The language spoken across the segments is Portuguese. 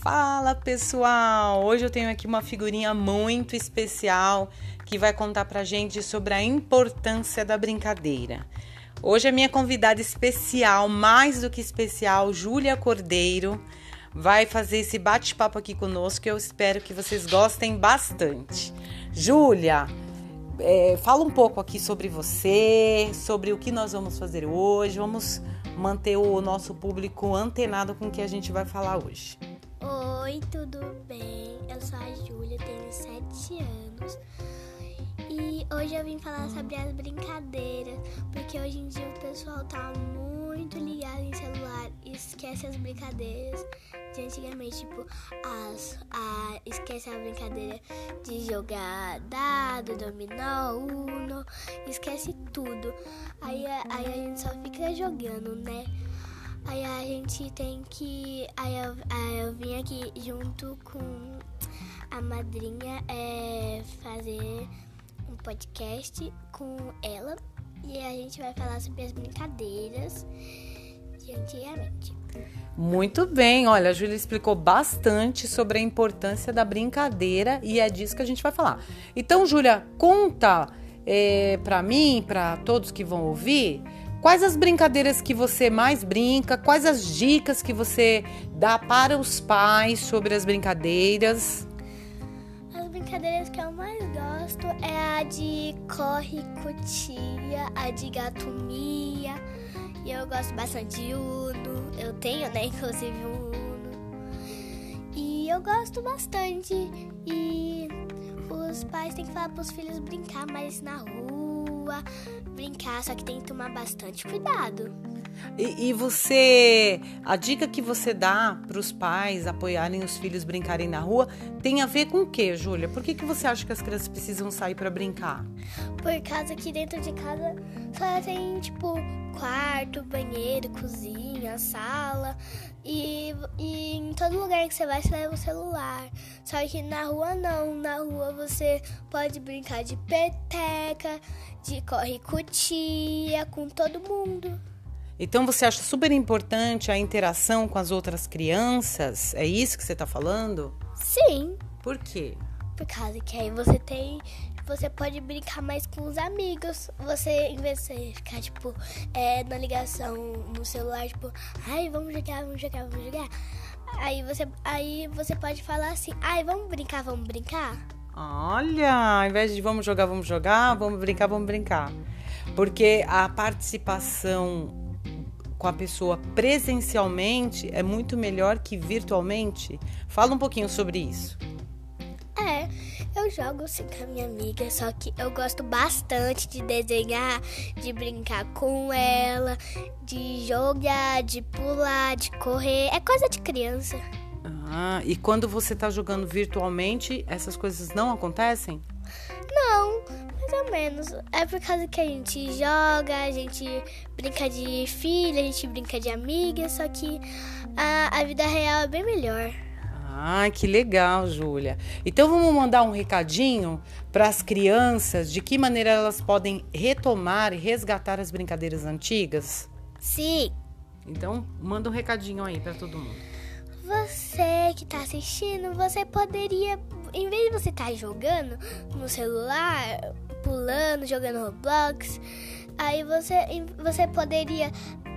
Fala pessoal! Hoje eu tenho aqui uma figurinha muito especial que vai contar pra gente sobre a importância da brincadeira. Hoje a minha convidada especial, mais do que especial, Júlia Cordeiro, vai fazer esse bate-papo aqui conosco eu espero que vocês gostem bastante. Júlia, é, fala um pouco aqui sobre você, sobre o que nós vamos fazer hoje. Vamos manter o nosso público antenado com o que a gente vai falar hoje. Oi, tudo bem? Eu sou a Júlia, tenho 7 anos. E hoje eu vim falar sobre as brincadeiras, porque hoje em dia o pessoal tá muito ligado em celular e esquece as brincadeiras de antigamente, tipo, as, a, esquece a brincadeira de jogar dado, dominó, uno, esquece tudo. Aí, aí a gente só fica jogando, né? Aí a gente tem que. Aí eu aqui junto com a madrinha é, fazer um podcast com ela e a gente vai falar sobre as brincadeiras de antigamente. Muito bem, olha, a Júlia explicou bastante sobre a importância da brincadeira e é disso que a gente vai falar. Então, Júlia, conta é, para mim, para todos que vão ouvir, Quais as brincadeiras que você mais brinca? Quais as dicas que você dá para os pais sobre as brincadeiras? As brincadeiras que eu mais gosto é a de corre cutia, a de gato mia. E eu gosto bastante de Uno. Eu tenho, né, inclusive um Uno. E eu gosto bastante. E os pais têm que falar para os filhos brincar mais na rua brincar, só que tem que tomar bastante cuidado. E, e você, a dica que você dá para os pais apoiarem os filhos brincarem na rua tem a ver com o que, Júlia? Por que, que você acha que as crianças precisam sair para brincar? Por causa que dentro de casa só tem, tipo, quarto, banheiro, cozinha, sala. E, e em todo lugar que você vai, você leva o celular. Só que na rua não. Na rua você pode brincar de peteca, de corre-cutia, com todo mundo. Então você acha super importante a interação com as outras crianças? É isso que você está falando? Sim. Por quê? Por causa que aí você tem. Você pode brincar mais com os amigos. Você, em vez de ficar, tipo, é, na ligação no celular, tipo, ai, vamos jogar, vamos jogar, vamos jogar. Aí você, aí você pode falar assim, ai, vamos brincar, vamos brincar. Olha, ao invés de vamos jogar, vamos jogar, vamos brincar, vamos brincar. Porque a participação com a pessoa presencialmente é muito melhor que virtualmente? Fala um pouquinho sobre isso. É, eu jogo sim com a minha amiga, só que eu gosto bastante de desenhar, de brincar com ela, de jogar, de pular, de correr. É coisa de criança. Ah, e quando você está jogando virtualmente, essas coisas não acontecem? Não, menos. É por causa que a gente joga, a gente brinca de filha, a gente brinca de amiga, só que a, a vida real é bem melhor. Ah, que legal, Júlia. Então vamos mandar um recadinho para as crianças de que maneira elas podem retomar e resgatar as brincadeiras antigas? Sim. Então manda um recadinho aí para todo mundo. Você que está assistindo, você poderia, em vez de você estar tá jogando no celular, pulando, jogando Roblox, aí você, você poderia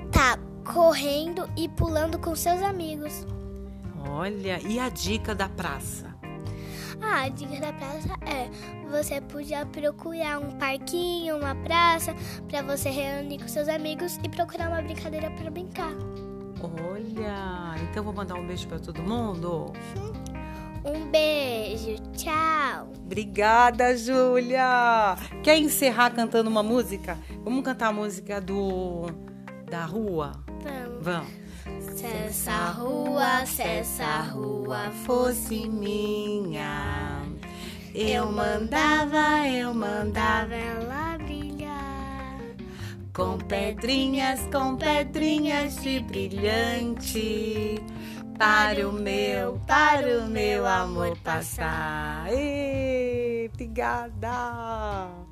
estar tá correndo e pulando com seus amigos. Olha, e a dica da praça? Ah, a dica da praça é você podia procurar um parquinho, uma praça, para você reunir com seus amigos e procurar uma brincadeira para brincar. Olha, então vou mandar um beijo para todo mundo. Um beijo, tchau. Obrigada, Júlia. Quer encerrar cantando uma música? Vamos cantar a música do da rua? Vamos. Vamos. Se essa rua, se essa rua fosse minha, eu mandava, eu mandava ela brilhar. Com pedrinhas, com pedrinhas de brilhante, para o meu, para o meu amor passar. Ei, obrigada!